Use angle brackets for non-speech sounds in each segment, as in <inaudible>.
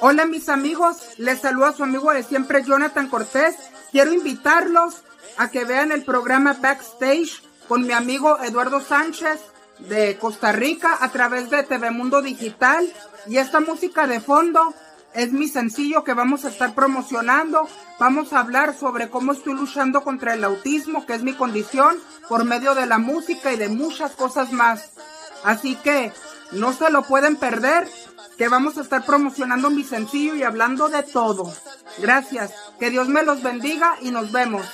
Hola mis amigos, les saluda su amigo de siempre Jonathan Cortés. Quiero invitarlos a que vean el programa Backstage con mi amigo Eduardo Sánchez de Costa Rica a través de TV Mundo Digital. Y esta música de fondo es mi sencillo que vamos a estar promocionando. Vamos a hablar sobre cómo estoy luchando contra el autismo, que es mi condición, por medio de la música y de muchas cosas más. Así que no se lo pueden perder, que vamos a estar promocionando mi sencillo y hablando de todo. Gracias, que Dios me los bendiga y nos vemos.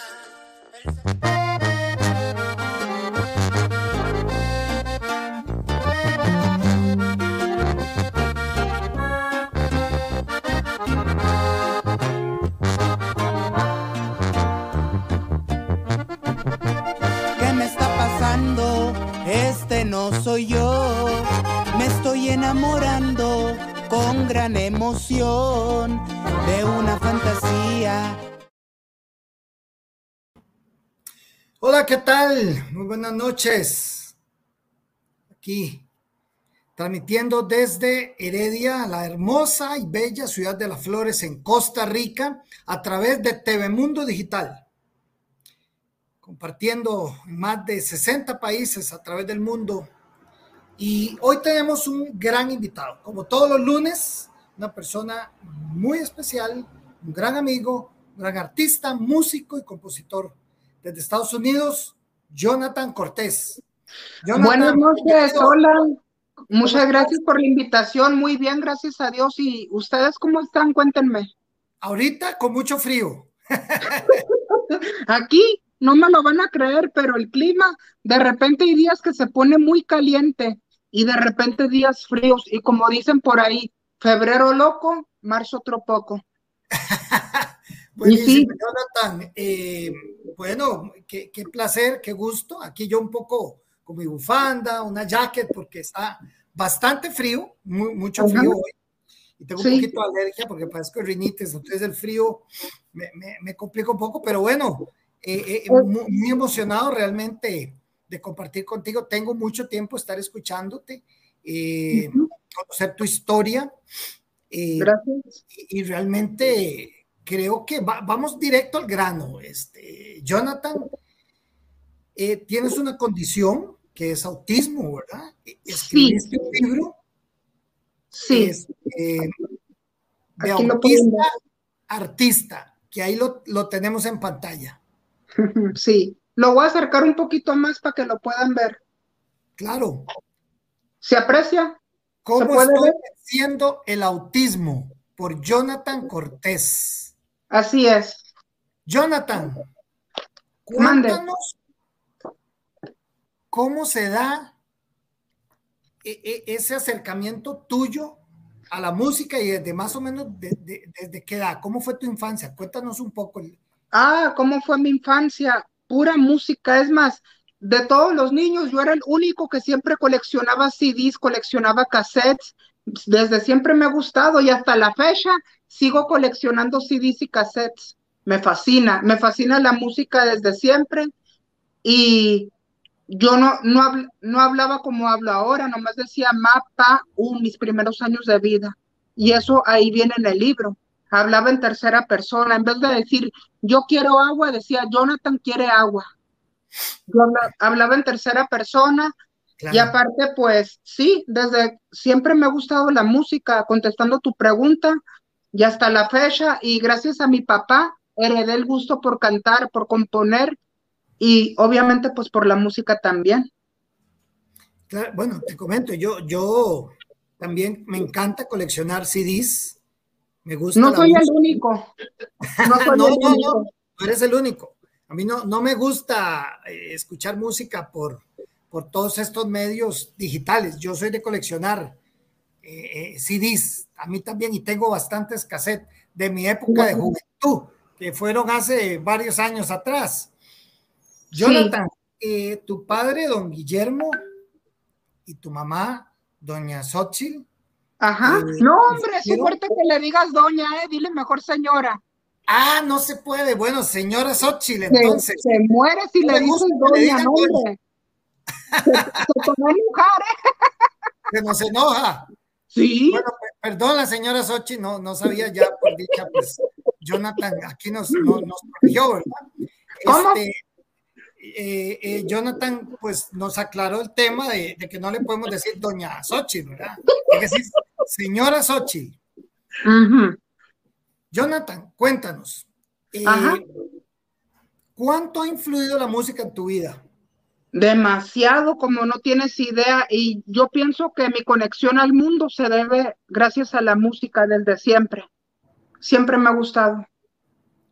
este no soy yo. Enamorando con gran emoción de una fantasía. Hola, ¿qué tal? Muy buenas noches. Aquí, transmitiendo desde Heredia, la hermosa y bella ciudad de las flores en Costa Rica, a través de TV Mundo Digital compartiendo en más de 60 países a través del mundo. Y hoy tenemos un gran invitado, como todos los lunes, una persona muy especial, un gran amigo, un gran artista, músico y compositor desde Estados Unidos, Jonathan Cortés. Buenas noches, hola. Muchas gracias por la invitación, muy bien, gracias a Dios. ¿Y ustedes cómo están? Cuéntenme. Ahorita con mucho frío. <laughs> Aquí no me lo van a creer, pero el clima, de repente hay días que se pone muy caliente y de repente días fríos. Y como dicen por ahí, febrero loco, marzo otro poco. <laughs> Buenísimo, Jonathan. Eh, bueno, qué, placer, qué gusto. Aquí yo un poco con mi bufanda, una jacket, porque está bastante frío, mucho frío hoy. Y tengo un poquito de alergia porque parezco rinitis, entonces el frío me, me, me complica un poco, pero bueno, eh, eh, muy, emocionado realmente de compartir contigo. Tengo mucho tiempo estar escuchándote, eh, conocer tu historia. Gracias. Y, realmente creo que vamos directo al grano. Este, Jonathan, tienes una condición que es autismo, ¿verdad? E, escribiste un libro. Sí. de autista artista, que ahí lo, lo tenemos en pantalla. <laughs> Sí, lo voy a acercar un poquito más para que lo puedan ver. Claro. ¿Se aprecia? ¿Cómo estoy siendo el autismo? Por Jonathan Cortés. Así es. Jonathan, cuéntanos cómo se da e, e, ese acercamiento tuyo a la música y desde más o menos desde qué edad, cómo fue tu infancia. Cuéntanos un poco Ah, ¿cómo fue mi infancia? Pura música. Es más, de todos los niños, yo era el único que siempre coleccionaba CDs, coleccionaba cassettes. Desde siempre me ha gustado y hasta la fecha sigo coleccionando CDs y cassettes. Me fascina, me fascina la música desde siempre y yo no, no, no hablaba como hablo ahora, nomás decía mapa, un mis primeros años de vida. Y eso ahí viene en el libro hablaba en tercera persona, en vez de decir yo quiero agua, decía Jonathan quiere agua. Yo hablaba en tercera persona y aparte, pues sí, desde siempre me ha gustado la música, contestando tu pregunta y hasta la fecha y gracias a mi papá heredé el gusto por cantar, por componer y obviamente pues por la música también. bueno, te comento, yo, yo también me encanta coleccionar CDs, me gusta. No soy el único. No, <laughs> no, no, no, eres el único. A mí no, no me gusta eh, escuchar música por, por todos estos medios digitales. Yo soy de coleccionar eh, eh, CDs, a mí también, y tengo bastantes cassettes de mi época de juventud, que fueron hace varios años atrás. Jonathan, tu padre, don Guillermo, y tu mamá, doña Xochitl, Ajá. Eh, no, hombre, es fuerte que le digas doña, eh, dile mejor señora. Ah, no se puede. Bueno, señora Xochitl, entonces. Se, muere si le dices doña, no, hombre. Se, se toma enojar, ¿eh? Se nos enoja. Sí. Bueno, perdón, la señora Sochi, no, no sabía ya por dicha, pues Jonathan aquí nos, nos, corrigió, ¿verdad? Este, eh, eh, Jonathan, pues nos aclaró el tema de, que no le podemos decir doña Sochi, ¿verdad? Hay que decir señora Sochi. Jonathan, cuéntanos. Eh, ¿Cuánto ha influido la música en tu vida? Demasiado, como no tienes idea. Y yo pienso que mi conexión al mundo se debe gracias a la música desde siempre. Siempre me ha gustado.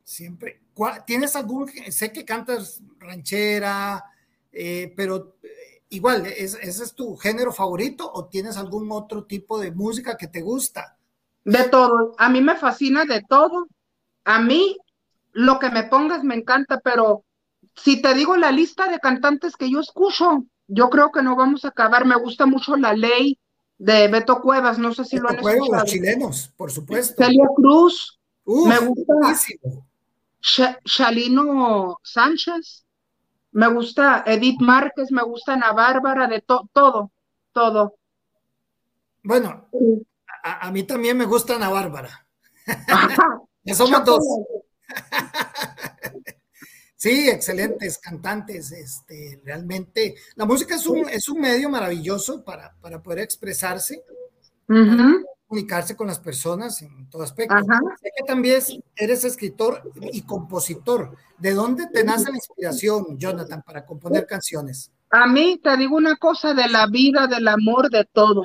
Siempre. ¿Tienes algún, sé que cantas ranchera, eh, pero eh, igual, ¿ese es tu género favorito o tienes algún otro tipo de música que te gusta? De todo. A mí me fascina de todo. A mí lo que me pongas me encanta, pero si te digo la lista de cantantes que yo escucho, yo creo que no vamos a acabar. Me gusta mucho la ley de Beto Cuevas, no sé si lo han escuchado. Los chilenos, por supuesto. Celia Cruz, me gusta Shalino Sánchez, me gusta Edith Márquez, me gusta Ana Bárbara, de todo, todo. Bueno, a, mí también me gusta Ana Bárbara. <laughs> ya somos dos. <laughs> Sí, excelentes cantantes. Este, realmente, la música es un, es un medio maravilloso para, para poder expresarse, comunicarse con las personas en todo aspecto. Sé que también eres escritor y compositor. ¿De dónde te nace la inspiración, Jonathan, para componer canciones? A mí te digo una cosa de la vida, del amor, de todo.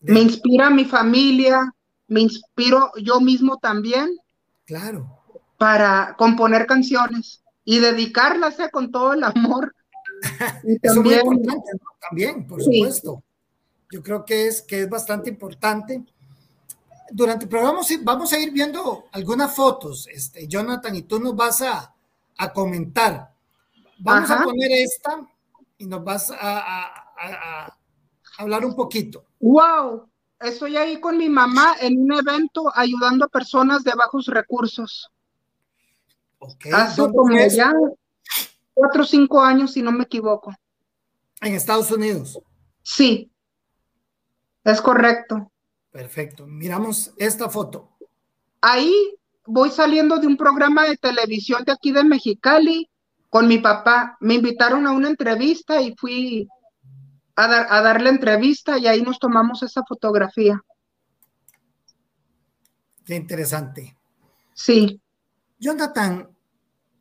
Me inspira mi familia, me inspiro yo mismo también. Claro para componer canciones y dedicarlas eh, con todo el amor. <laughs> Eso también, muy importante, también, por supuesto. Yo creo que es, que es bastante importante. Durante el programa vamos a ir viendo algunas fotos, este, Jonathan, y tú nos vas a, a comentar. Vamos a poner esta y nos vas a, a, hablar un poquito. ¡Wow! Estoy ahí con mi mamá en un evento ayudando a personas de bajos recursos. Hace como ya cuatro o cinco años, si no me equivoco. ¿En Estados Unidos? Sí, es correcto. Perfecto. Miramos esta foto. Ahí voy saliendo de un programa de televisión de aquí de Mexicali con mi papá. Me invitaron a una entrevista y fui a, dar, a darle entrevista y ahí nos tomamos esa fotografía. Qué interesante. Sí. Jonathan,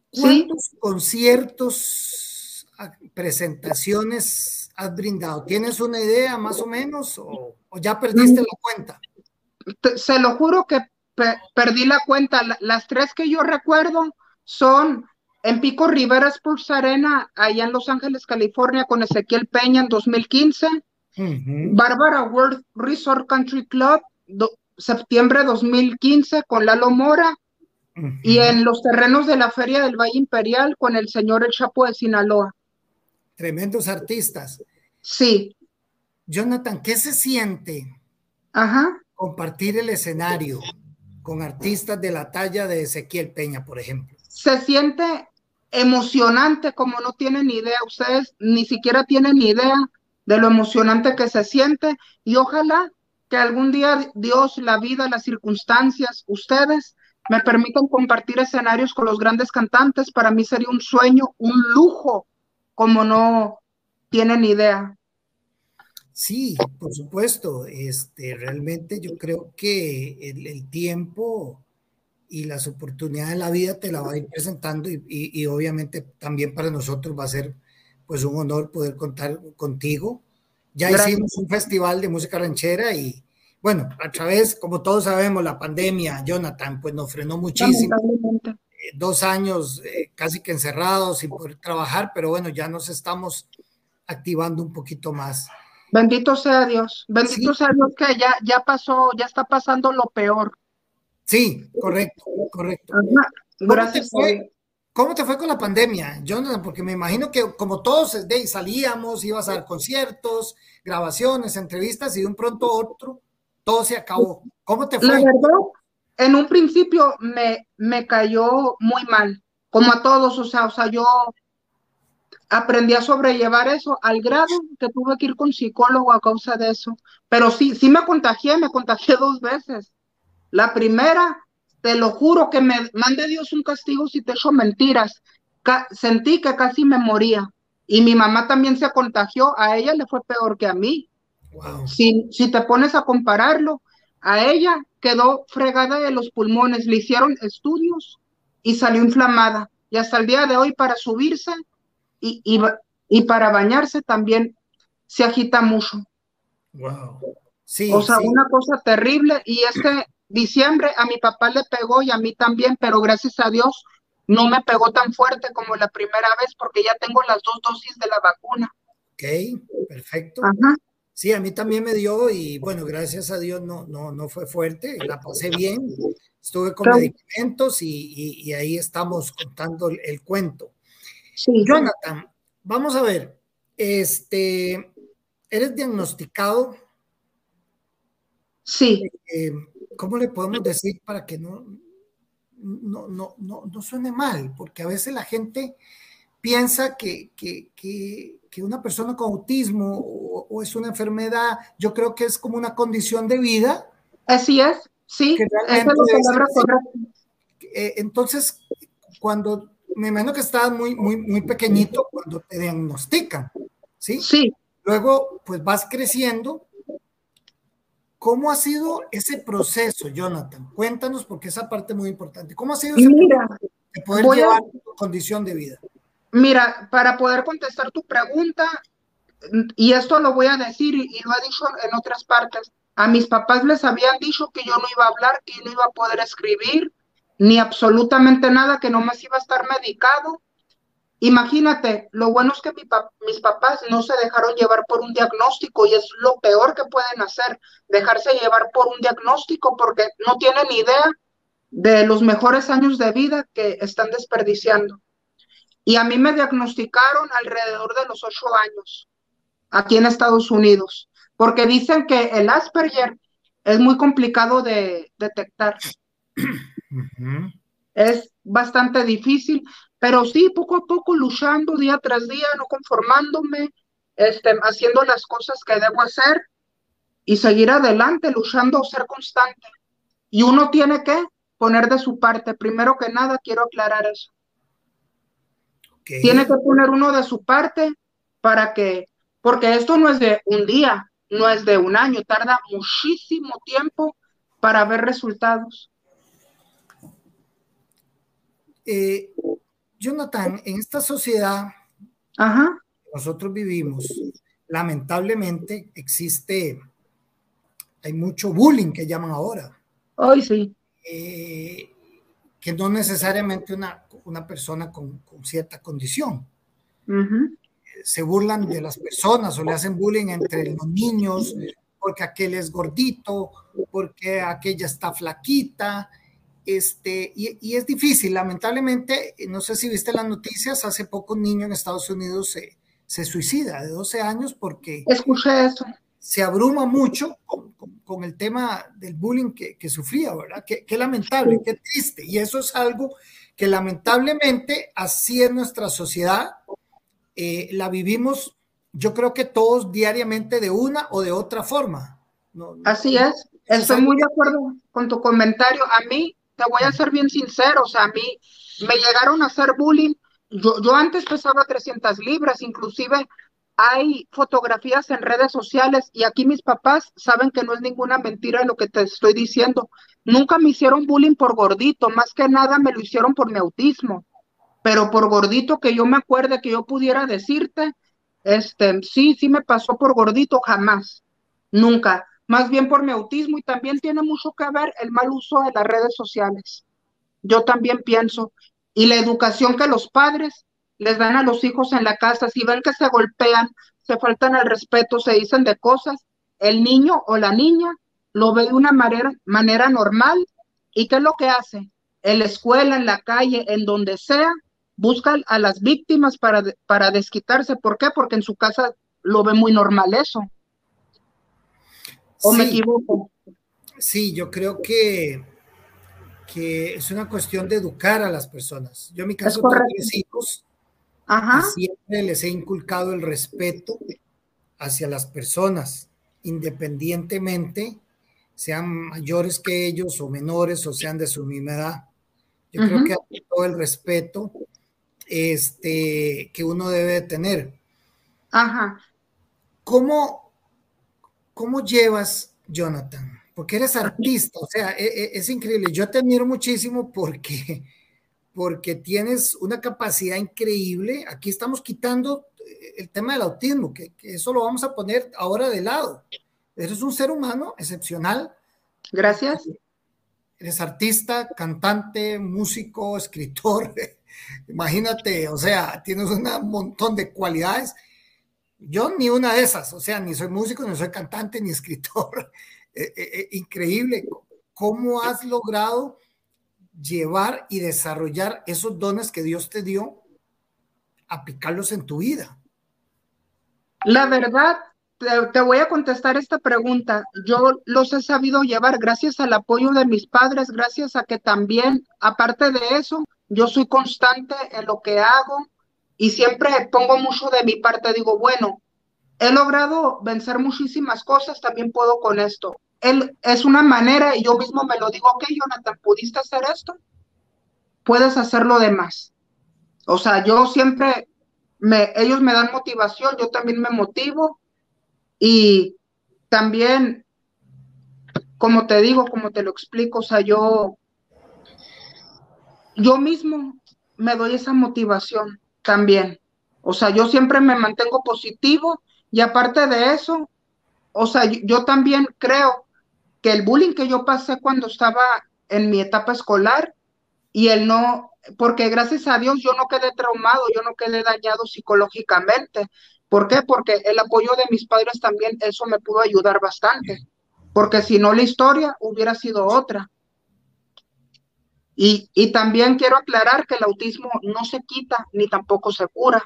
¿cuántos conciertos, presentaciones has brindado? ¿Tienes una idea más o menos o, ya perdiste la cuenta? Se lo juro que perdí la cuenta. Las tres que yo recuerdo son en Pico Rivera Sports Arena, allá en Los Ángeles, California, con Ezequiel Peña en 2015. Bárbara World Resort Country Club, septiembre 2015, con Lalo Mora y en los terrenos de la Feria del Valle Imperial con el señor El Chapo de Sinaloa. Tremendos artistas. Sí. Jonathan, ¿qué se siente Ajá. compartir el escenario con artistas de la talla de Ezequiel Peña, por ejemplo? Se siente emocionante como no tienen idea, ustedes ni siquiera tienen idea de lo emocionante que se siente y ojalá que algún día Dios, la vida, las circunstancias, ustedes me permiten compartir escenarios con los grandes cantantes, para mí sería un sueño, un lujo, como no tienen idea. Sí, por supuesto. Este, realmente yo creo que el, tiempo y las oportunidades de la vida te la va a ir presentando y, obviamente también para nosotros va a ser pues un honor poder contar contigo. Ya hicimos un festival de música ranchera y, bueno, a través, como todos sabemos, la pandemia, Jonathan, pues nos frenó muchísimo. Eh, dos años eh, casi que encerrados sin poder trabajar, pero bueno, ya nos estamos activando un poquito más. Bendito sea Dios, bendito sea Dios que ya, ya pasó, ya está pasando lo peor. Sí, correcto, correcto. Gracias. ¿Cómo te, fue, ¿Cómo te fue con la pandemia, Jonathan? Porque me imagino que como todos de salíamos, ibas a dar conciertos, grabaciones, entrevistas y de un pronto otro todo se acabó. ¿Cómo te fue? La verdad, en un principio me, me cayó muy mal, como a todos, o sea, o sea, yo aprendí a sobrellevar eso al grado que tuve que ir con psicólogo a causa de eso. Pero sí, sí me contagié, me contagié <laughs> dos veces. La primera, te lo juro que me mande Dios un castigo si te echo mentiras. sentí que casi me moría. Y mi mamá también se contagió, a ella le fue peor que a mí. Si, si te pones a compararlo, a ella quedó fregada de los pulmones, le hicieron estudios y salió inflamada. Y hasta el día de hoy para subirse y, y, para bañarse también se agita mucho. Wow. Sí, o sea, una cosa terrible. Y este diciembre a mi papá le pegó y a mí también, pero gracias a Dios no me pegó tan fuerte como la primera vez porque ya tengo las dos dosis de la vacuna. Ok, perfecto. Ajá. Sí, a mí también me dio y bueno, gracias a Dios no, no, no fue fuerte, la pasé bien, estuve con medicamentos y, ahí estamos contando el, cuento. Sí. Jonathan, vamos a ver, este, ¿eres diagnosticado? Sí. Eh, ¿Cómo le podemos decir para que no, no, no, no, no suene mal? Porque a veces la gente piensa que, que, que que una persona con autismo o, es una enfermedad, yo creo que es como una condición de vida. Así es, sí, es eh, entonces, cuando me imagino que estabas muy, muy, muy pequeñito cuando te diagnostican, ¿sí? Sí. Luego, pues vas creciendo. ¿Cómo ha sido ese proceso, Jonathan? Cuéntanos, porque esa parte es muy importante. ¿Cómo ha sido ese proceso de poder llevar tu condición de vida? Mira, para poder contestar tu pregunta, y esto lo voy a decir y, lo he dicho en otras partes, a mis papás les habían dicho que yo no iba a hablar, que no iba a poder escribir, ni absolutamente nada, que no más iba a estar medicado. Imagínate, lo bueno es que mis papás no se dejaron llevar por un diagnóstico y es lo peor que pueden hacer, dejarse llevar por un diagnóstico porque no tienen idea de los mejores años de vida que están desperdiciando. Y a mí me diagnosticaron alrededor de los ocho años, aquí en Estados Unidos, porque dicen que el Asperger es muy complicado de detectar. <clears throat> Es bastante difícil, pero sí, poco a poco luchando día tras día, no conformándome, este, haciendo las cosas que debo hacer y seguir adelante, luchando, ser constante. Y uno tiene que poner de su parte. Primero que nada, quiero aclarar eso. Tiene que poner uno de su parte para que, porque esto no es de un día, no es de un año, tarda muchísimo tiempo para ver resultados. Eh, Jonathan, en esta sociedad Ajá. nosotros vivimos, lamentablemente existe, hay mucho bullying que llaman ahora. Hoy sí. Eh, que no necesariamente una, una persona con, cierta condición. Se burlan de las personas o le hacen bullying entre los niños porque aquel es gordito, porque aquella está flaquita, este, y, es difícil, lamentablemente, no sé si viste las noticias, hace poco un niño en Estados Unidos se, se suicida de 12 años porque... Escuché eso se abruma mucho con, el tema del bullying que, sufría, ¿verdad? Qué, lamentable, qué triste. Y eso es algo que lamentablemente así es nuestra sociedad. Eh, la vivimos, yo creo que todos diariamente de una o de otra forma. así es. Estoy muy de acuerdo con tu comentario. A mí, te voy a ser bien sincero, o sea, a mí me llegaron a hacer bullying. Yo, yo antes pesaba 300 libras, inclusive hay fotografías en redes sociales y aquí mis papás saben que no es ninguna mentira lo que te estoy diciendo. Nunca me hicieron bullying por gordito, más que nada me lo hicieron por mi autismo. Pero por gordito que yo me acuerde que yo pudiera decirte, este, sí, sí me pasó por gordito, jamás, nunca. Más bien por mi autismo y también tiene mucho que ver el mal uso de las redes sociales. Yo también pienso. Y la educación que los padres les dan a los hijos en la casa, si ven que se golpean, se faltan al respeto, se dicen de cosas, el niño o la niña lo ve de una manera, manera normal y ¿qué es lo que hace? En la escuela, en la calle, en donde sea, busca a las víctimas para, para desquitarse. ¿Por qué? Porque en su casa lo ve muy normal eso. ¿O me equivoco? Sí, yo creo que, que es una cuestión de educar a las personas. Yo en mi caso tengo tres hijos siempre les he inculcado el respeto hacia las personas, independientemente sean mayores que ellos o menores o sean de su misma edad. Yo creo que todo el respeto este, que uno debe tener. Ajá. ¿Cómo, ¿Cómo llevas, Jonathan? Porque eres artista, o sea, e, e, es, increíble. Yo te admiro muchísimo porque, porque tienes una capacidad increíble. Aquí estamos quitando el tema del autismo, que, que eso lo vamos a poner ahora de lado. Eres un ser humano excepcional. Gracias. Eres artista, cantante, músico, escritor. <laughs> Imagínate, o sea, tienes un montón de cualidades. Yo ni una de esas, o sea, ni soy músico, ni soy cantante, ni escritor. <laughs> Eh, eh, eh, increíble. ¿Cómo has logrado llevar y desarrollar esos dones que Dios te dio, aplicarlos en tu vida? La verdad, te, voy a contestar esta pregunta. Yo los he sabido llevar gracias al apoyo de mis padres, gracias a que también, aparte de eso, yo soy constante en lo que hago y siempre pongo mucho de mi parte. Digo, bueno, he logrado vencer muchísimas cosas, también puedo con esto. Él es una manera y yo mismo me lo digo, ok, Jonathan, ¿pudiste hacer esto? Puedes hacer lo demás. O sea, yo siempre, me, ellos me dan motivación, yo también me motivo y también, como te digo, como te lo explico, o sea, yo, yo mismo me doy esa motivación también. O sea, yo siempre me mantengo positivo y aparte de eso, o sea, yo también creo que el bullying que yo pasé cuando estaba en mi etapa escolar y el no, porque gracias a Dios yo no quedé traumado, yo no quedé dañado psicológicamente, ¿Por qué? Porque el apoyo de mis padres también, eso me pudo ayudar bastante, porque si no la historia hubiera sido otra. Y, y también quiero aclarar que el autismo no se quita ni tampoco se cura.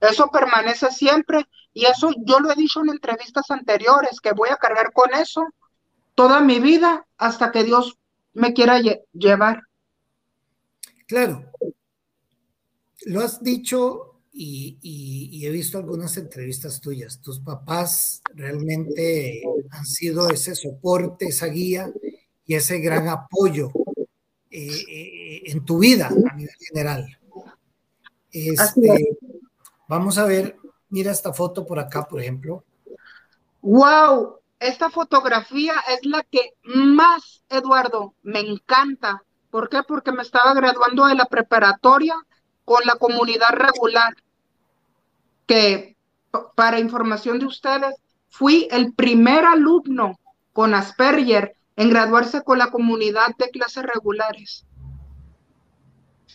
Eso permanece siempre y eso yo lo he dicho en entrevistas anteriores, que voy a cargar con eso toda mi vida hasta que Dios me quiera llevar. Claro, lo has dicho y, he visto algunas entrevistas tuyas. Tus papás realmente han sido ese soporte, esa guía y ese gran apoyo eh, eh, en tu vida a nivel general. Este, vamos a ver, mira esta foto por acá, por ejemplo. ¡Wow! Esta fotografía es la que más, Eduardo, me encanta. ¿Por qué? Porque me estaba graduando de la preparatoria con la comunidad regular que para información de ustedes, fui el primer alumno con Asperger en graduarse con la comunidad de clases regulares.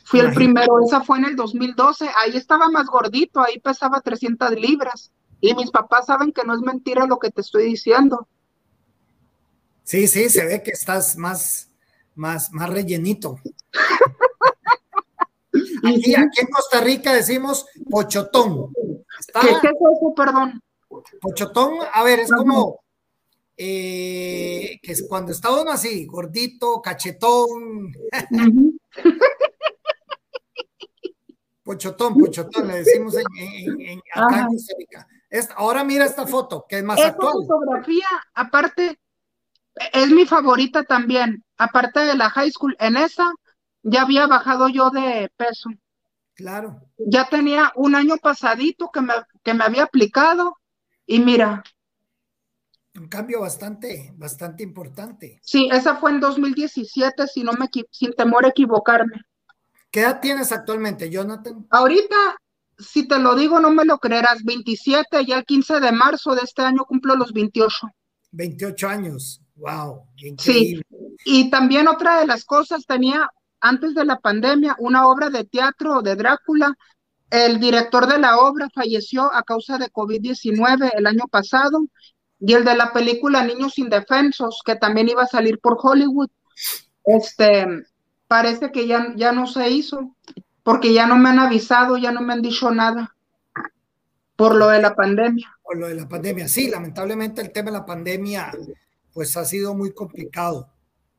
Fui el primero, esa fue en el 2012, ahí estaba más gordito, ahí pesaba 300 libras. Y mis papás saben que no es mentira lo que te estoy diciendo. Sí, sí, se ve que estás más, más, más rellenito. <laughs> Aquí, aquí en Costa Rica decimos pochotón. ¿Qué, es eso, perdón? Pochotón, a ver, es como eh, que es cuando está uno así, gordito, cachetón. <laughs> pochotón, pochotón, le decimos en, acá en Costa Rica. ahora mira esta foto, que es más Esta actual. fotografía, aparte, es mi favorita también. Aparte de la high school, en esa ya había bajado yo de peso. Claro. Ya tenía un año pasadito que me, que me había aplicado y mira. Un cambio bastante, bastante importante. Sí, esa fue en 2017, si no me, sin temor a equivocarme. ¿Qué edad tienes actualmente, Jonathan? Ahorita, si te lo digo, no me lo creerás, 27, ya el 15 de marzo de este año cumplo los 28. 28 años, wow. Increíble. Sí, y también otra de las cosas, tenía antes de la pandemia una obra de teatro de Drácula. El director de la obra falleció a causa de COVID-19 el año pasado y el de la película Niños Indefensos, que también iba a salir por Hollywood, este, parece que ya, ya no se hizo, porque ya no me han avisado, ya no me han dicho nada por lo de la pandemia. Por lo de la pandemia, sí, lamentablemente el tema de la pandemia pues ha sido muy complicado.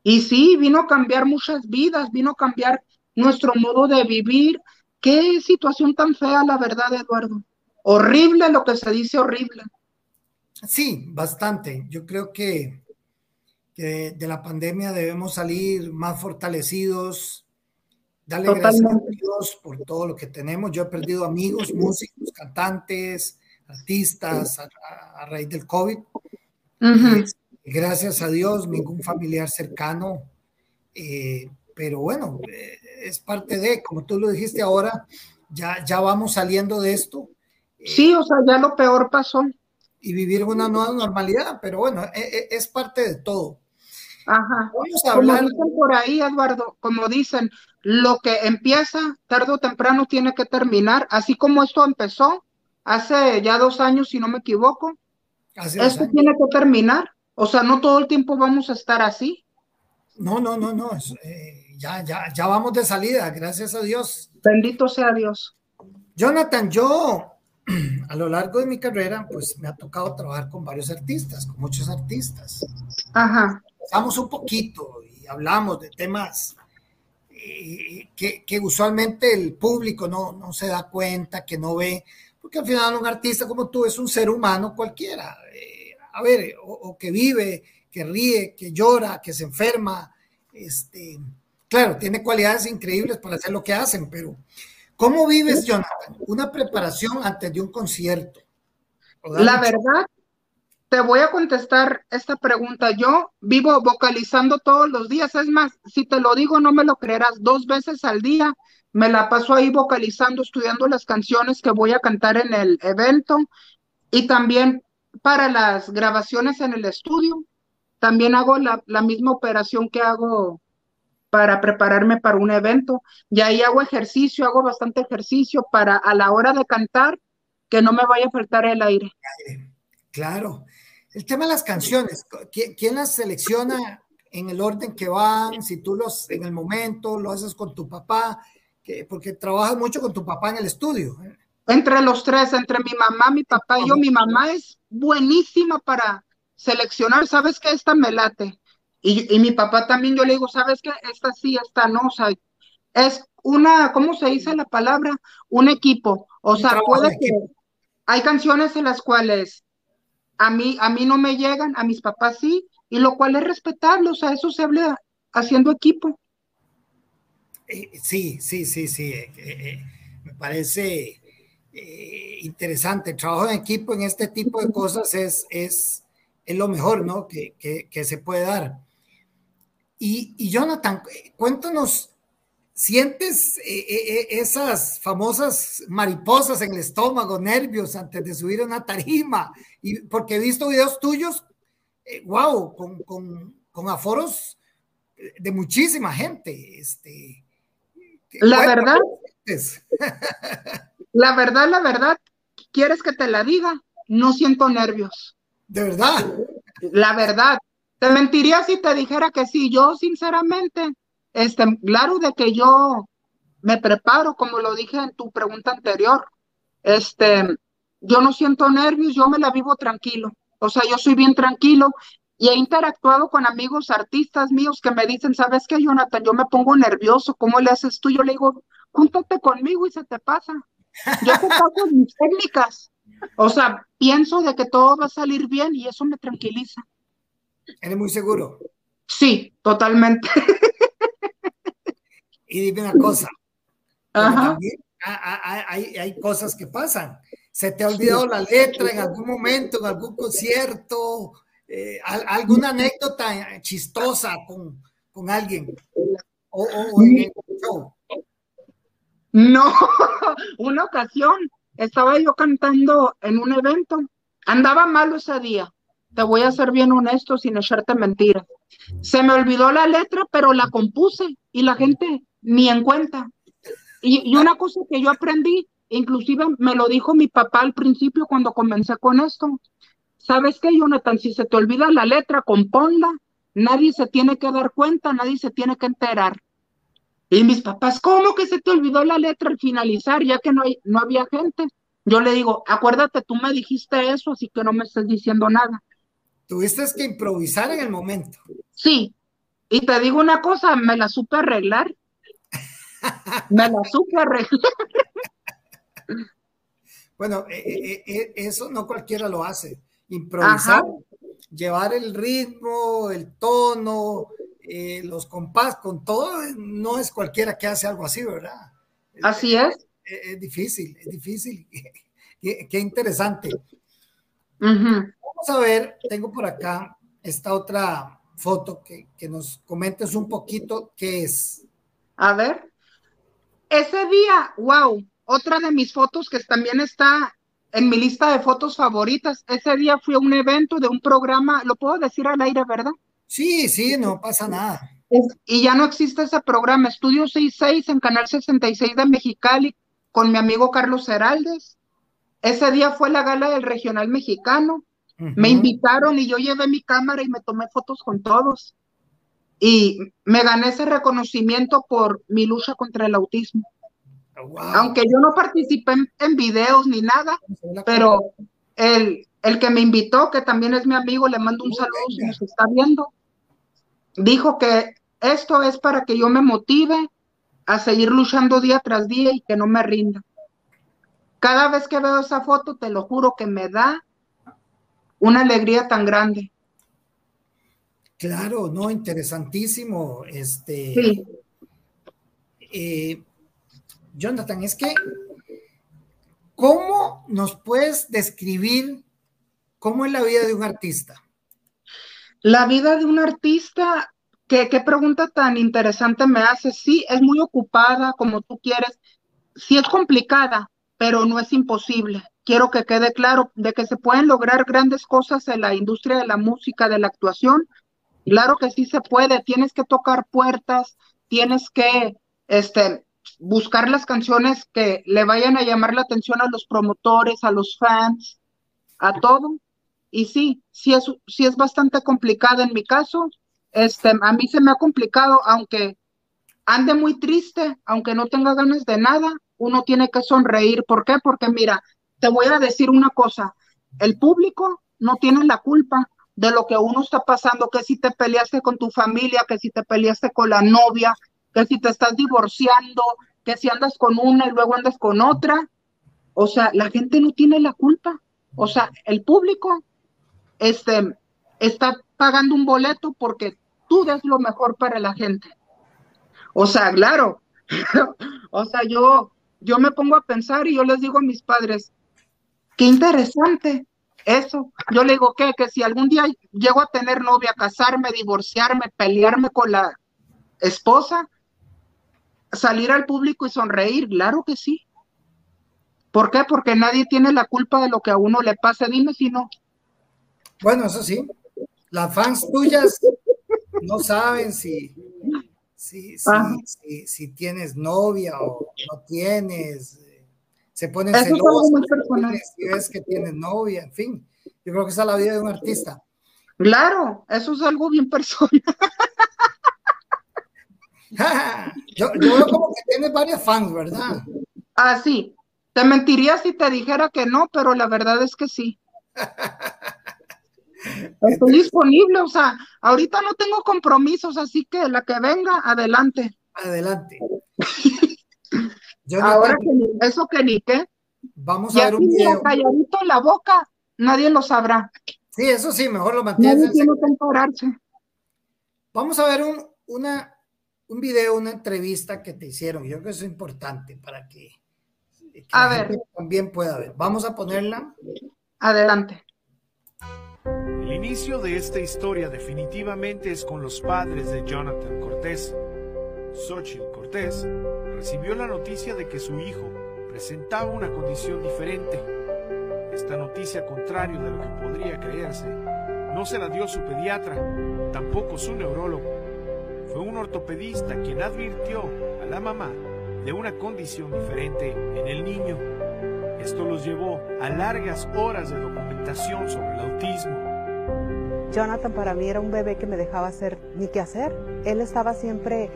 Y sí, vino a cambiar muchas vidas, vino a cambiar nuestro modo de vivir. qué situación tan fea, la verdad, Eduardo. Horrible lo que se dice, horrible. Sí, bastante. Yo creo que, que de la pandemia debemos salir más fortalecidos, darle gracias a Dios por todo lo que tenemos. Yo he perdido amigos, músicos, cantantes, artistas a, raíz del COVID. gracias a Dios, ningún familiar cercano. Eh, pero bueno, eh, es parte de, como tú lo dijiste ahora, ya, ya vamos saliendo de esto. Sí, o sea, ya lo peor pasó y vivir una nueva normalidad, pero bueno, e, e, es, parte de todo. Ajá. Vamos a hablar. Como dicen por ahí, Eduardo, como dicen, lo que empieza tarde o temprano tiene que terminar, así como esto empezó hace ya dos años, si no me equivoco. esto tiene que terminar. O sea, no todo el tiempo vamos a estar así. No, no, no, no. Eh, ya, ya, ya vamos de salida, gracias a Dios. Bendito sea Dios. Jonathan, yo <clears throat> a lo largo de mi carrera, pues me ha tocado trabajar con varios artistas, con muchos artistas. Ajá. Pasamos un poquito y hablamos de temas eh, que, que, usualmente el público no, no se da cuenta, que no ve, porque al final un artista como tú es un ser humano cualquiera. Eh, a ver, o, que vive, que ríe, que llora, que se enferma. Este, claro, tiene cualidades increíbles para hacer lo que hacen, pero ¿Cómo vives, Jonathan, una preparación antes de un concierto? La verdad, te voy a contestar esta pregunta. Yo vivo vocalizando todos los días. Es más, si te lo digo, no me lo creerás. Dos veces al día me la paso ahí vocalizando, estudiando las canciones que voy a cantar en el evento y también para las grabaciones en el estudio. También hago la, la misma operación que hago para prepararme para un evento. Y ahí hago ejercicio, hago bastante ejercicio para a la hora de cantar que no me vaya a faltar el aire. Claro. El tema de las canciones, ¿quién las selecciona en el orden que van? Si tú los en el momento lo haces con tu papá, porque trabajas mucho con tu papá en el estudio. ¿eh? Entre los tres, entre mi mamá, mi papá y yo, mi mamá es buenísima para seleccionar, sabes que esta me late, y, mi papá también, yo le digo, ¿sabes qué? Esta sí, esta no, o sea, es una, ¿cómo se dice la palabra? Un equipo. O sea, puede que hay canciones en las cuales a mí, a mí no me llegan, a mis papás sí, y lo cual es respetable, o sea, eso se habla haciendo equipo. Eh, sí, sí, sí, sí, eh, eh, me parece interesante. El trabajo en equipo en este tipo de cosas es, es, es lo mejor, ¿no? Que, que, que se puede dar. Y, Jonathan, cuéntanos, ¿sientes eh, eh, eh, esas famosas mariposas en el estómago, nervios antes de subir a una tarima? Y porque he visto videos tuyos, wow, con, aforos de muchísima gente. Este, la verdad, <laughs> la verdad, la verdad, ¿quieres que te la diga? No siento nervios. De verdad. La verdad, te mentiría si te dijera que sí. Yo, sinceramente, este, claro de que yo me preparo, como lo dije en tu pregunta anterior. Este, yo no siento nervios, yo me la vivo tranquilo. O sea, yo soy bien tranquilo y he interactuado con amigos artistas míos que me dicen, ¿sabes qué, Jonathan? Yo me pongo nervioso, ¿cómo le haces tú? Yo le digo, júntate conmigo y se te pasa. Yo te paso <laughs> mis técnicas. O sea, pienso de que todo va a salir bien y eso me tranquiliza. ¿Eres muy seguro? Sí, totalmente. Y dime una cosa. Ajá. Hay, hay, cosas que pasan. ¿Se te ha olvidado la letra en algún momento, en algún concierto? Eh, ¿Alguna anécdota chistosa con, con alguien? ¿O, No, <laughs> una ocasión estaba yo cantando en un evento. Andaba malo ese día te voy a ser bien honesto sin echarte mentiras. Se me olvidó la letra, pero la compuse y la gente ni en cuenta. Y, una cosa que yo aprendí, inclusive me lo dijo mi papá al principio cuando comencé con esto. ¿Sabes qué, Jonathan? Si se te olvida la letra, componla. Nadie se tiene que dar cuenta, nadie se tiene que enterar. Y mis papás, ¿cómo que se te olvidó la letra al finalizar, ya que no, hay, no había gente? Yo le digo, acuérdate, tú me dijiste eso, así que no me estés diciendo nada. Tuviste que improvisar en el momento. Sí, y te digo una cosa, me la supe arreglar. <laughs> Me la supe arreglar. Bueno, eh, eh, eh, eso no cualquiera lo hace. Improvisar, llevar el ritmo, el tono, los compás, con todo, no es cualquiera que hace algo así, ¿verdad? Así es. Es, difícil, es difícil. <laughs> qué, interesante. Vamos a ver, tengo por acá esta otra foto que, que nos comentes un poquito qué es. A ver. Ese día, wow, otra de mis fotos que también está en mi lista de fotos favoritas. Ese día fui a un evento de un programa, lo puedo decir al aire, ¿verdad? Sí, sí, no pasa nada. y ya no existe ese programa, Estudio 66 en Canal 66 de Mexicali con mi amigo Carlos Heraldes. Ese día fue la gala del regional mexicano. Me invitaron y yo llevé mi cámara y me tomé fotos con todos. Y me gané ese reconocimiento por mi lucha contra el autismo. Aunque yo no participé en, videos ni nada, pero el, el que me invitó, que también es mi amigo, le mando un saludo si nos está viendo, dijo que esto es para que yo me motive a seguir luchando día tras día y que no me rinda. Cada vez que veo esa foto, te lo juro que me da una alegría tan grande. Claro, no, interesantísimo. Este, sí. Eh, Jonathan, es que, ¿cómo nos puedes describir cómo es la vida de un artista? La vida de un artista, ¿qué, qué pregunta tan interesante me hace? Sí, es muy ocupada, como tú quieres. Sí es complicada, pero no es imposible. Quiero que quede claro de que se pueden lograr grandes cosas en la industria de la música, de la actuación. Claro que sí se puede. Tienes que tocar puertas, tienes que este, buscar las canciones que le vayan a llamar la atención a los promotores, a los fans, a todo. Y sí, sí es, sí es bastante complicado en mi caso. Este, a mí se me ha complicado, aunque ande muy triste, aunque no tenga ganas de nada, uno tiene que sonreír. ¿Por qué? Porque mira, te voy a decir una cosa, el público no tiene la culpa de lo que uno está pasando, que si te peleaste con tu familia, que si te peleaste con la novia, que si te estás divorciando, que si andas con una y luego andas con otra. O sea, la gente no tiene la culpa. O sea, el público este, está pagando un boleto porque tú des lo mejor para la gente. O sea, claro. <laughs> o sea, yo, yo me pongo a pensar y yo les digo a mis padres, qué interesante eso. Yo le digo, ¿qué? Que si algún día llego a tener novia, casarme, divorciarme, pelearme con la esposa, salir al público y sonreír, claro que sí. ¿Por qué? Porque nadie tiene la culpa de lo que a uno le pasa. Dime si no. Bueno, eso sí. Las fans tuyas no saben si, si, si, si, tienes novia o no tienes. Se ponen celosos si ves que tienes novia, en fin. Yo creo que esa es la vida de un artista. Claro, eso es algo bien personal. <laughs> <laughs> yo, veo como que tienes varias fans, ¿verdad? Ah, sí. Te mentiría si te dijera que no, pero la verdad es que sí. <laughs> Estoy disponible, o sea, ahorita no tengo compromisos, así que la que venga, adelante. Adelante. Ahora que eso que ni qué. Vamos a ver un video. calladito en la boca, nadie lo sabrá. Sí, eso sí, mejor lo mantienes. Nadie tiene Vamos a ver un, una, un video, una entrevista que te hicieron. Yo creo que eso es importante para que, a ver. también pueda ver. Vamos a ponerla. Adelante. El inicio de esta historia definitivamente es con los padres de Jonathan Cortés. Xochitl Cortés recibió la noticia de que su hijo presentaba una condición diferente. Esta noticia, contrario de lo que podría creerse, no se la dio su pediatra, tampoco su neurólogo fue un ortopedista quien advirtió a la mamá de una condición diferente en el niño. Esto los llevó a largas horas de documentación sobre el autismo. Jonathan para mí era un bebé que me dejaba hacer ni qué hacer. Él estaba siempre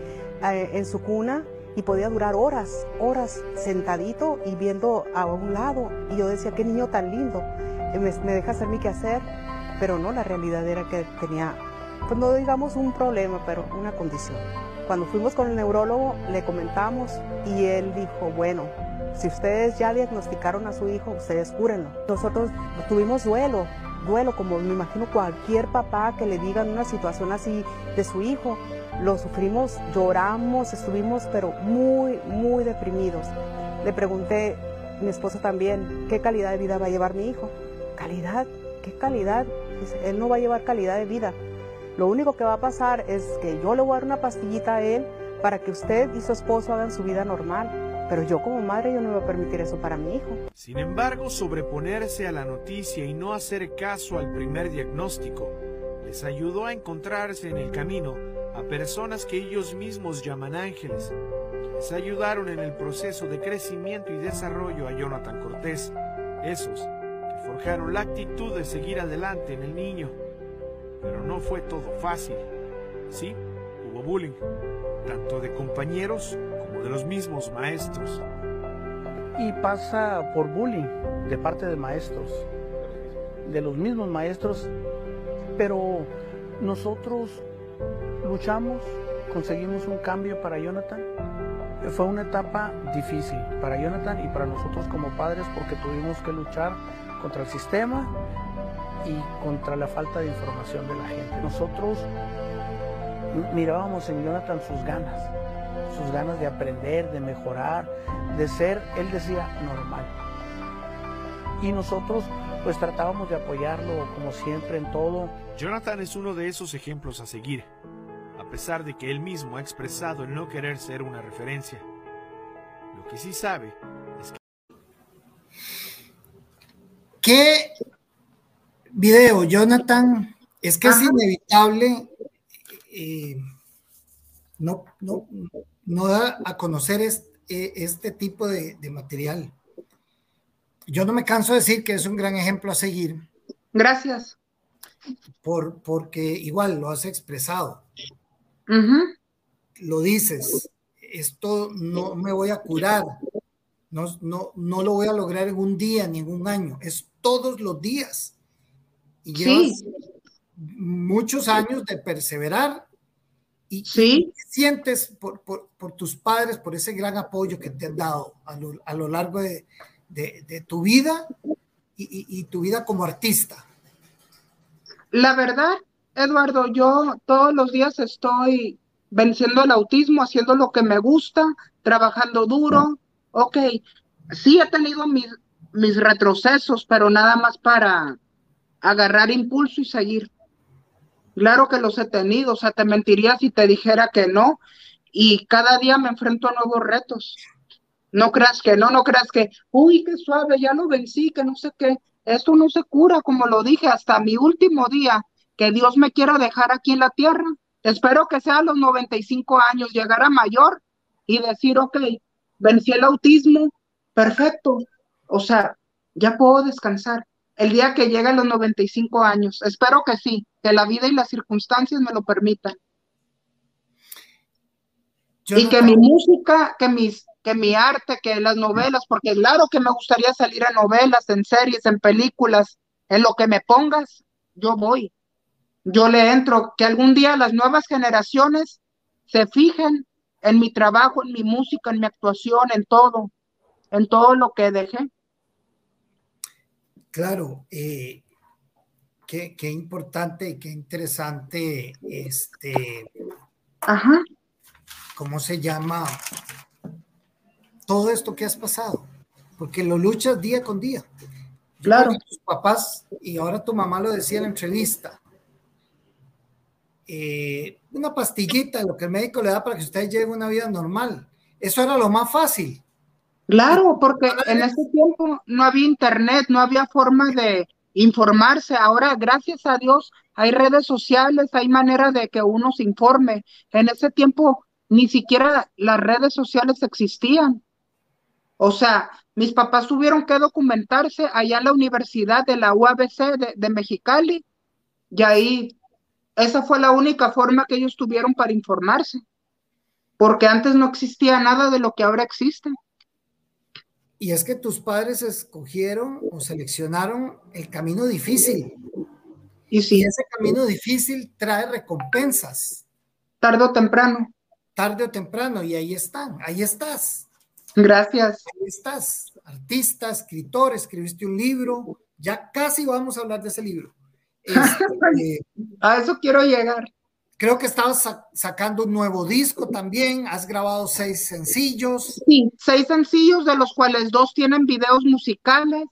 eh, en su cuna y podía durar horas, horas sentadito y viendo a un lado. Y yo decía, qué niño tan lindo, me, me deja hacer mi qué hacer. Pero no, la realidad era que tenía pues no digamos un problema, pero una condición. Cuando fuimos con el neurólogo le comentamos y él dijo, bueno, si ustedes ya diagnosticaron a su hijo, ustedes cúrenlo. Nosotros tuvimos duelo, duelo como me imagino cualquier papá que le digan una situación así de su hijo. Lo sufrimos, lloramos, estuvimos pero muy, muy deprimidos. Le pregunté, mi esposa también, ¿qué calidad de vida va a llevar mi hijo? ¿Calidad? ¿Qué calidad? Dice, él no va a llevar calidad de vida. Lo único que va a pasar es que yo le voy a dar una pastillita a él para que usted y su esposo hagan su vida normal. Pero yo como madre yo no voy a permitir eso para mi hijo. Sin embargo, sobreponerse a la noticia y no hacer caso al primer diagnóstico les ayudó a encontrarse en el camino a personas que ellos mismos llaman ángeles, les ayudaron en el proceso de crecimiento y desarrollo a Jonathan Cortés, esos que forjaron la actitud de seguir adelante en el niño. Pero no fue todo fácil. Sí, hubo bullying, tanto de compañeros como de los mismos maestros. Y pasa por bullying de parte de maestros, de los mismos maestros, pero nosotros luchamos, conseguimos un cambio para Jonathan. Fue una etapa difícil para Jonathan y para nosotros como padres porque tuvimos que luchar contra el sistema y contra la falta de información de la gente. Nosotros mirábamos en Jonathan sus ganas, sus ganas de aprender, de mejorar, de ser, él decía, normal. Y nosotros pues tratábamos de apoyarlo como siempre en todo. Jonathan es uno de esos ejemplos a seguir pesar de que él mismo ha expresado el no querer ser una referencia. Lo que sí sabe es que... ¿Qué video, Jonathan? Es que es inevitable eh, no, no, no da a conocer este, este tipo de, de material. Yo no me canso de decir que es un gran ejemplo a seguir. Gracias. Por, porque igual lo has expresado. Lo dices, esto no me voy a curar, no, no, no lo voy a lograr en un día ni en un año, es todos los días. Y llevas muchos años de perseverar y, sí. sientes por, por, por, tus padres, por ese gran apoyo que te han dado a lo, a lo largo de, de, de, tu vida y, y, y tu vida como artista. La verdad, Eduardo, yo todos los días estoy venciendo el autismo, haciendo lo que me gusta, trabajando duro. Ok, sí he tenido mis, mis retrocesos, pero nada más para agarrar impulso y seguir. Claro que los he tenido, o sea, te mentiría si te dijera que no. Y cada día me enfrento a nuevos retos. No creas que no, no creas que, uy, qué suave, ya lo vencí, que no sé qué. Esto no se cura, como lo dije, hasta mi último día que Dios me quiera dejar aquí en la tierra. Espero que sea a los 95 años, llegar a mayor y decir, ok, vencí el autismo, perfecto. O sea, ya puedo descansar. El día que llegue a los 95 años, espero que sí, que la vida y las circunstancias me lo permitan. Yo y no que mi música, que mis, que mi arte, que las novelas, porque claro que me gustaría salir a novelas, en series, en películas, en lo que me pongas, yo voy yo le entro, que algún día las nuevas generaciones se fijen en mi trabajo, en mi música, en mi actuación, en todo, en todo lo que dejé. Claro, eh, qué, qué, importante y qué interesante, este, Ajá. ¿cómo se llama? Todo esto que has pasado, porque lo luchas día con día. Claro. Tus papás, y ahora tu mamá lo decía en la entrevista, eh, una pastillita, lo que el médico le da para que usted lleve una vida normal. Eso era lo más fácil. Claro, porque en ese tiempo no había internet, no había forma de informarse. Ahora, gracias a Dios, hay redes sociales, hay manera de que uno se informe. En ese tiempo ni siquiera las redes sociales existían. O sea, mis papás tuvieron que documentarse allá en la Universidad de la UABC de, de Mexicali y ahí esa fue la única forma que ellos tuvieron para informarse, porque antes no existía nada de lo que ahora existe. Y es que tus padres escogieron o seleccionaron el camino difícil. Y sí. Y ese camino difícil trae recompensas. Tarde o temprano. Tarde o temprano, y ahí están, ahí estás. Gracias. Ahí estás, artista, escritor, escribiste un libro, ya casi vamos a hablar de ese libro. Este, <laughs> a eso quiero llegar. Creo que estabas sacando un nuevo disco también, has grabado seis sencillos. Sí, seis sencillos, de los cuales dos tienen videos musicales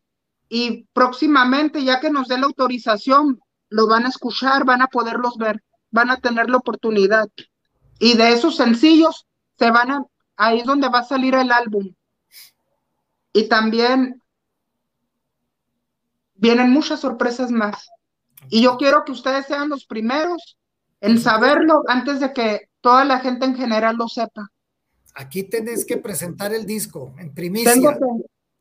y próximamente, ya que nos dé la autorización, lo van a escuchar, van a poderlos ver, van a tener la oportunidad. Y de esos sencillos se van a, ahí es donde va a salir el álbum. Y también vienen muchas sorpresas más. Y yo quiero que ustedes sean los primeros en saberlo antes de que toda la gente en general lo sepa. Aquí tenés que presentar el disco en primicia.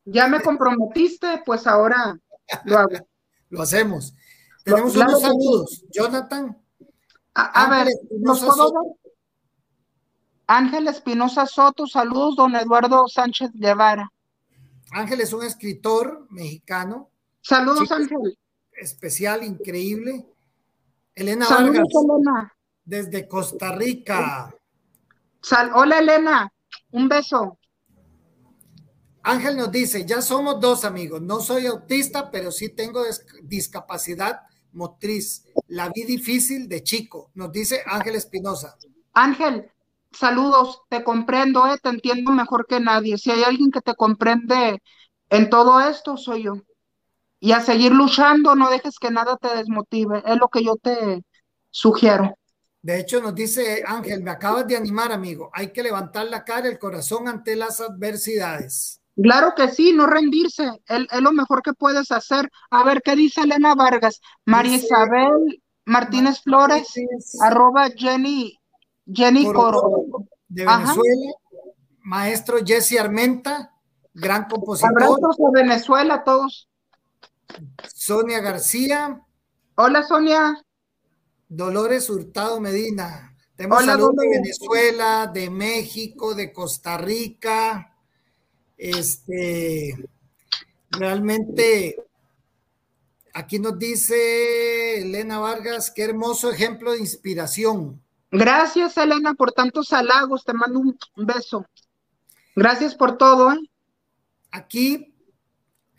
ya me comprometiste, pues ahora lo hago. <laughs> lo hacemos. Tenemos unos saludos. Jonathan. A, ver, ¿nos puedo Ángel Espinosa Soto, saludos, don Eduardo Sánchez Guevara. Ángel es un escritor mexicano. Saludos, Ángel especial, increíble. Elena Vargas, desde Costa Rica. Hola, Elena, un beso. Ángel nos dice, ya somos dos amigos, no soy autista, pero sí tengo discapacidad motriz. La vi difícil de chico, nos dice Ángel Espinosa. Ángel, saludos, te comprendo, eh, te entiendo mejor que nadie. Si hay alguien que te comprende en todo esto, soy yo y a seguir luchando, no dejes que nada te desmotive, es lo que yo te sugiero. De hecho, nos dice Ángel, me acabas de animar, amigo, hay que levantar la cara, el corazón ante las adversidades. Claro que sí, no rendirse, es, lo mejor que puedes hacer. A ver, ¿qué dice Elena Vargas? María Isabel Martínez Flores, arroba Jenny, Jenny Coro. De Venezuela, maestro Jesse Armenta, gran compositor. Abrazos a Venezuela todos. Sonia García. Hola, Sonia. Dolores Hurtado Medina. Tenemos saludos de Venezuela, de México, de Costa Rica. Este, realmente, aquí nos dice Elena Vargas, qué hermoso ejemplo de inspiración. Gracias, Elena, por tantos halagos. Te mando un beso. Gracias por todo. ¿eh? Aquí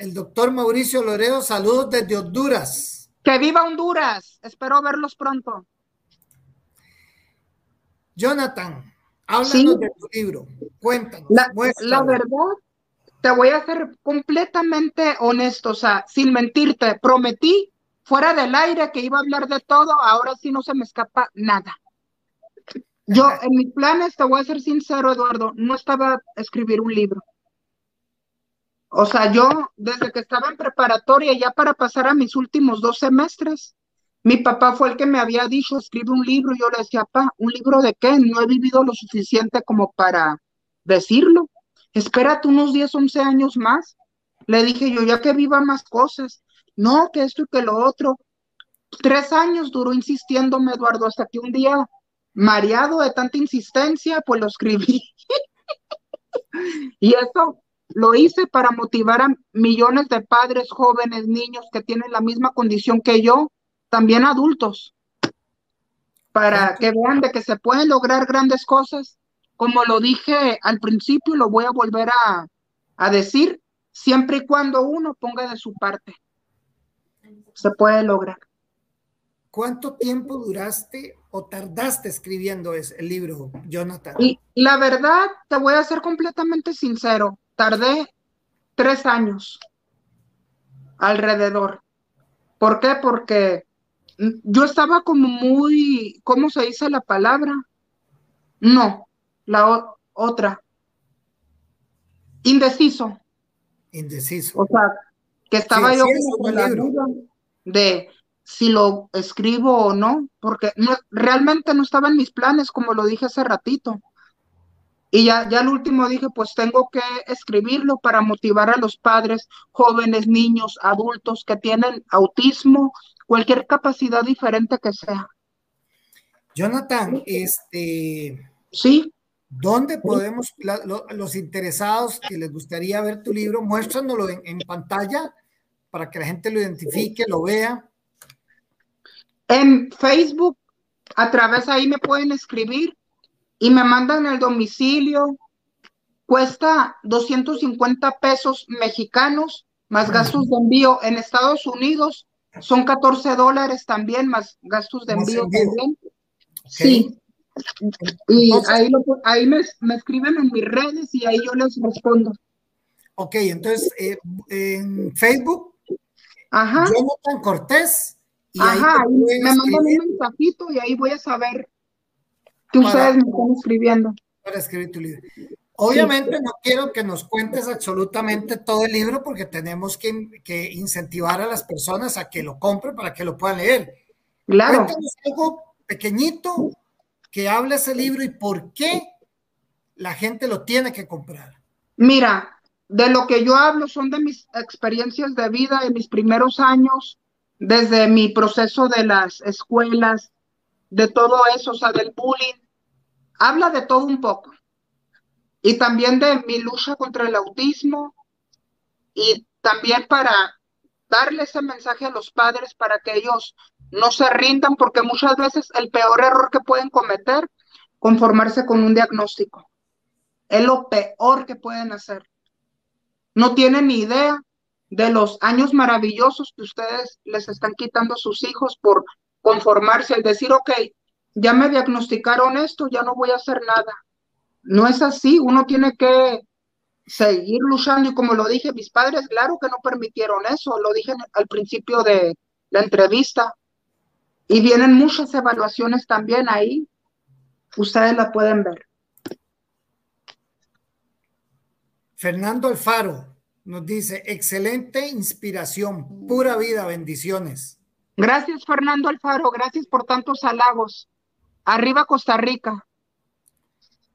el doctor Mauricio Loredo, saludos desde Honduras. Que viva Honduras, espero verlos pronto. Jonathan, háblanos de tu libro, cuéntanos. La, la, verdad, te voy a ser completamente honesto, o sea, sin mentirte, prometí fuera del aire que iba a hablar de todo, ahora sí no se me escapa nada. Yo <laughs> en mis planes, te voy a ser sincero, Eduardo, no estaba a escribir un libro. O sea, yo desde que estaba en preparatoria, ya para pasar a mis últimos dos semestres, mi papá fue el que me había dicho, escribe un libro. Yo le decía, papá, ¿un libro de qué? No he vivido lo suficiente como para decirlo. Espérate unos 10, 11 años más. Le dije yo, ya que viva más cosas. No, que esto y que lo otro. Tres años duró insistiéndome, Eduardo, hasta que un día, mareado de tanta insistencia, pues lo escribí. <laughs> y eso lo hice para motivar a millones de padres, jóvenes, niños que tienen la misma condición que yo, también adultos, para que vean de que se pueden lograr grandes cosas. Como lo dije al principio, lo voy a volver a, a decir, siempre y cuando uno ponga de su parte, se puede lograr. ¿Cuánto tiempo duraste o tardaste escribiendo ese, el libro, Jonathan? Y la verdad, te voy a ser completamente sincero tardé tres años alrededor. ¿Por qué? Porque yo estaba como muy, ¿cómo se dice la palabra? No, la otra. Indeciso. Indeciso. O sea, que estaba yo con la duda de si lo escribo o no, porque no, realmente no estaba en mis planes, como lo dije hace ratito. Y ya, ya al último dije, pues tengo que escribirlo para motivar a los padres, jóvenes, niños, adultos que tienen autismo, cualquier capacidad diferente que sea. Jonathan, este... Sí. ¿Dónde podemos, los interesados que les gustaría ver tu libro, muéstranoslo en, en, pantalla para que la gente lo identifique, lo vea? En Facebook, a través ahí me pueden escribir y me mandan el domicilio. Cuesta 250 pesos mexicanos más gastos de envío. En Estados Unidos son 14 dólares también, más gastos de envío también. Sí. Y ahí, ahí me, escriben en mis redes y ahí yo les respondo. Ok, entonces eh, en Facebook, Ajá. Jonathan Cortés. Y Ajá, me mandan un mensajito y ahí voy a saber que ustedes me están escribiendo. Para escribir tu libro. Obviamente no quiero que nos cuentes absolutamente todo el libro porque tenemos que, incentivar a las personas a que lo compren para que lo puedan leer. Claro. Cuéntanos algo pequeñito que hable ese libro y por qué la gente lo tiene que comprar. Mira, de lo que yo hablo son de mis experiencias de vida, de mis primeros años, desde mi proceso de las escuelas, de todo eso, o sea, del bullying. Habla de todo un poco y también de mi lucha contra el autismo y también para darle ese mensaje a los padres para que ellos no se rindan porque muchas veces el peor error que pueden cometer conformarse con un diagnóstico. Es lo peor que pueden hacer. No tienen ni idea de los años maravillosos que ustedes les están quitando a sus hijos por conformarse y decir, ok, ya me diagnosticaron esto, ya no voy a hacer nada no es así, uno tiene que seguir luchando y como lo dije, mis padres, claro que no permitieron eso, lo dije al principio de la entrevista. Y vienen muchas evaluaciones también ahí, ustedes la pueden ver. Fernando Alfaro nos dice, excelente inspiración, pura vida, bendiciones. Gracias Fernando Alfaro, gracias por tantos halagos. Arriba Costa Rica.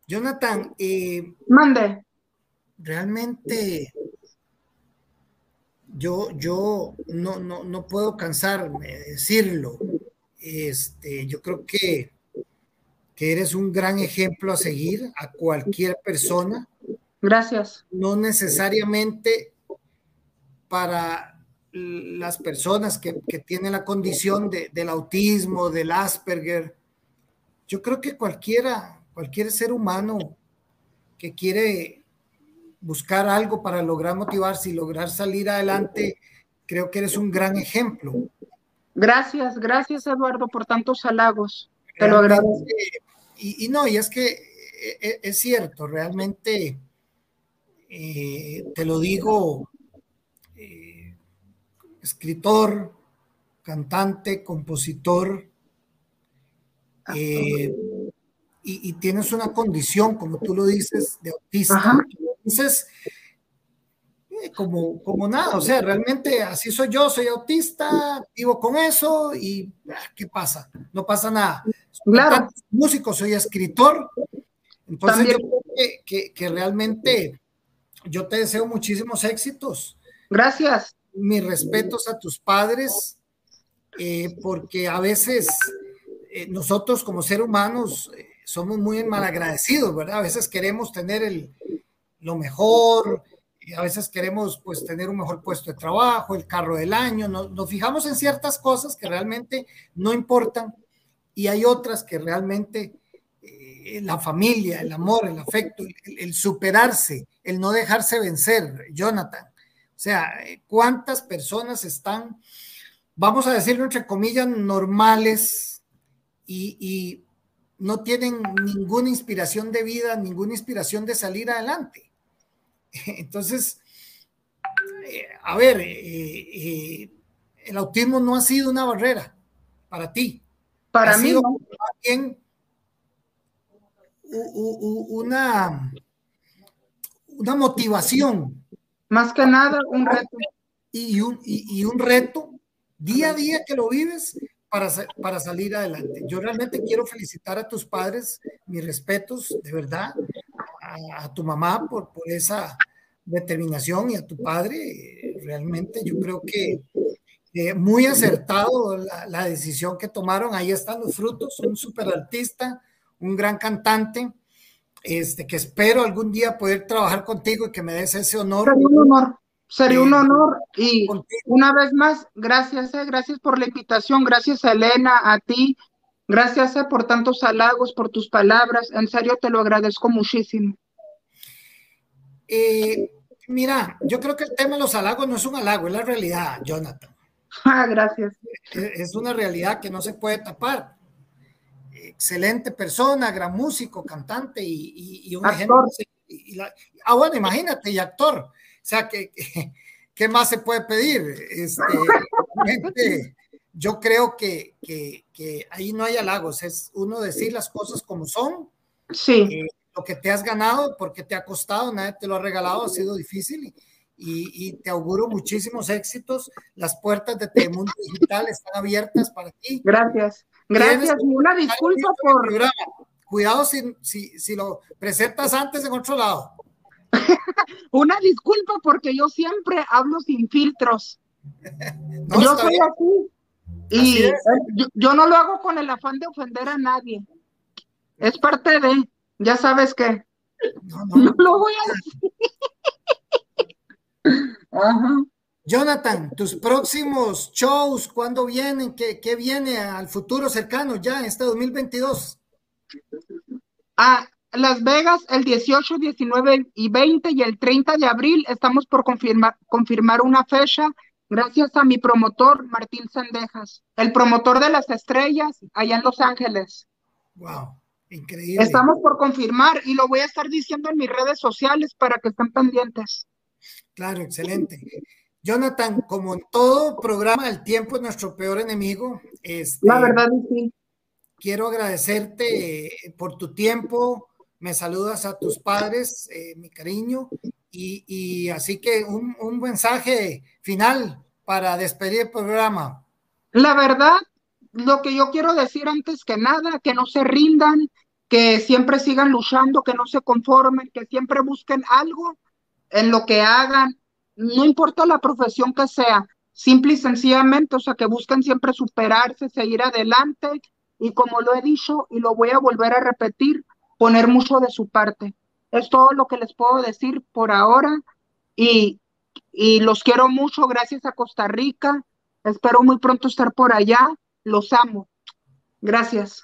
Jonathan, eh, mande. Realmente yo, yo no, no, no, puedo cansarme de decirlo. Este, yo creo que, que eres un gran ejemplo a seguir a cualquier persona. Gracias. No necesariamente para las personas que, que tienen la condición de, del autismo, del Asperger. Yo creo que cualquiera, cualquier ser humano que quiere buscar algo para lograr motivarse y lograr salir adelante, creo que eres un gran ejemplo. Gracias, gracias Eduardo por tantos halagos. Te lo agradezco. Y, no, y es que e, e, es, cierto, realmente eh, te lo digo, eh, escritor, cantante, compositor, eh, y, tienes una condición, como tú lo dices, de autista. Entonces, eh, como, como nada, o sea, realmente así soy yo, soy autista, vivo con eso y ah, ¿qué pasa? No pasa nada. claro. músico, soy escritor. Entonces, yo creo que, que, realmente yo te deseo muchísimos éxitos. Gracias. Mis respetos a tus padres, eh, porque a veces eh, nosotros como seres humanos somos muy malagradecidos, ¿verdad? A veces queremos tener el, lo mejor, y a veces queremos pues tener un mejor puesto de trabajo, el carro del año, nos, fijamos en ciertas cosas que realmente no importan y hay otras que realmente eh, la familia, el amor, el afecto, el, superarse, el no dejarse vencer, Jonathan. O sea, ¿cuántas personas están, vamos a decirlo entre comillas, normales y no tienen ninguna inspiración de vida, ninguna inspiración de salir adelante. <laughs> Entonces, eh, a ver, eh, eh, el autismo no ha sido una barrera para ti. Para mí, una, una motivación. Más que nada, un reto. Y un, y un reto día a día que lo vives para, para salir adelante. Yo realmente quiero felicitar a tus padres, mis respetos, de verdad, a, tu mamá por, por esa determinación y a tu padre. Realmente yo creo que eh, muy acertado la, la, decisión que tomaron. Ahí están los frutos, un super artista, un gran cantante, este, que espero algún día poder trabajar contigo y que me des ese honor. Un honor. Sería un honor y una vez más, gracias, eh, gracias por la invitación, gracias a Elena, a ti, gracias eh, por tantos halagos, por tus palabras, en serio te lo agradezco muchísimo. Eh, mira, yo creo que el tema de los halagos no es un halago, es la realidad, Jonathan. <laughs> Ah, gracias. Es una realidad que no se puede tapar. Excelente persona, gran músico, cantante y, un ejemplo. ah, bueno, imagínate, y actor. O sea, que, <laughs> ¿qué más se puede pedir? Este, yo creo que, que, ahí no hay halagos, es uno decir las cosas como son. Sí. Eh, lo que te has ganado, porque te ha costado, nadie te lo ha regalado, ha sido difícil y, te auguro muchísimos éxitos. Las puertas de Telemundo Digital están abiertas para ti. Gracias. Gracias. Y una disculpa por. Cuidado si, si, si lo presentas antes en otro lado. <laughs> una disculpa porque yo siempre hablo sin filtros. <laughs> yo soy así. Y yo, no lo hago con el afán de ofender a nadie. Es parte de, ya sabes que. No, <laughs> no. no lo voy a decir. Jonathan, tus próximos shows, ¿cuándo vienen? ¿Qué, ¿Qué, viene al futuro cercano ya, este 2022? Ah, Las Vegas, el 18, 19 y 20 y el 30 de abril estamos por confirmar, confirmar una fecha gracias a mi promotor, Martín Sandejas, el promotor de las estrellas allá en Los Ángeles. Wow, increíble. Estamos por confirmar y lo voy a estar diciendo en mis redes sociales para que estén pendientes. Claro, excelente. Jonathan, como en todo programa, el tiempo es nuestro peor enemigo. Este, La verdad, sí. Quiero agradecerte por tu tiempo. Me saludas a tus padres, eh, mi cariño. Y, así que un, un, mensaje final para despedir el programa. La verdad, lo que yo quiero decir antes que nada, que no se rindan, que siempre sigan luchando, que no se conformen, que siempre busquen algo en lo que hagan, no importa la profesión que sea, simple y sencillamente, o sea, que busquen siempre superarse, seguir adelante y como lo he dicho y lo voy a volver a repetir, poner mucho de su parte. Es todo lo que les puedo decir por ahora y, y los quiero mucho, gracias a Costa Rica, espero muy pronto estar por allá, los amo. Gracias.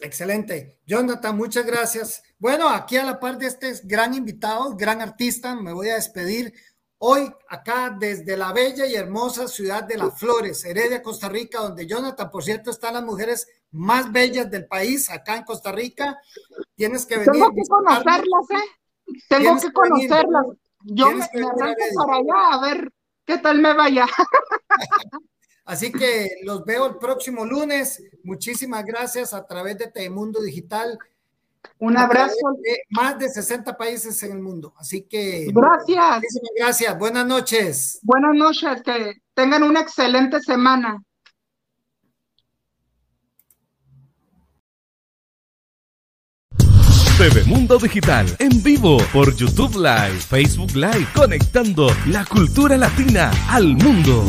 Excelente. Jonathan, muchas gracias. Bueno, aquí a la par de este gran invitado, gran artista, me voy a despedir hoy acá desde la bella y hermosa ciudad de Las Flores, Heredia, Costa Rica, donde Jonathan, por cierto, están las mujeres más bellas del país, acá en Costa Rica. Tienes que venir. Tengo que conocerlas, ¿eh? Tengo que conocerlas. Yo me, me para allá a ver qué tal me vaya. <laughs> Así que los veo el próximo lunes. Muchísimas gracias a través de Telemundo Digital. Un abrazo. más de 60 países en el mundo. Así que. Gracias. Muchísimas gracias. Buenas noches. Buenas noches. Que tengan una excelente semana. TV Mundo Digital en vivo por YouTube Live, Facebook Live, conectando la cultura latina al mundo.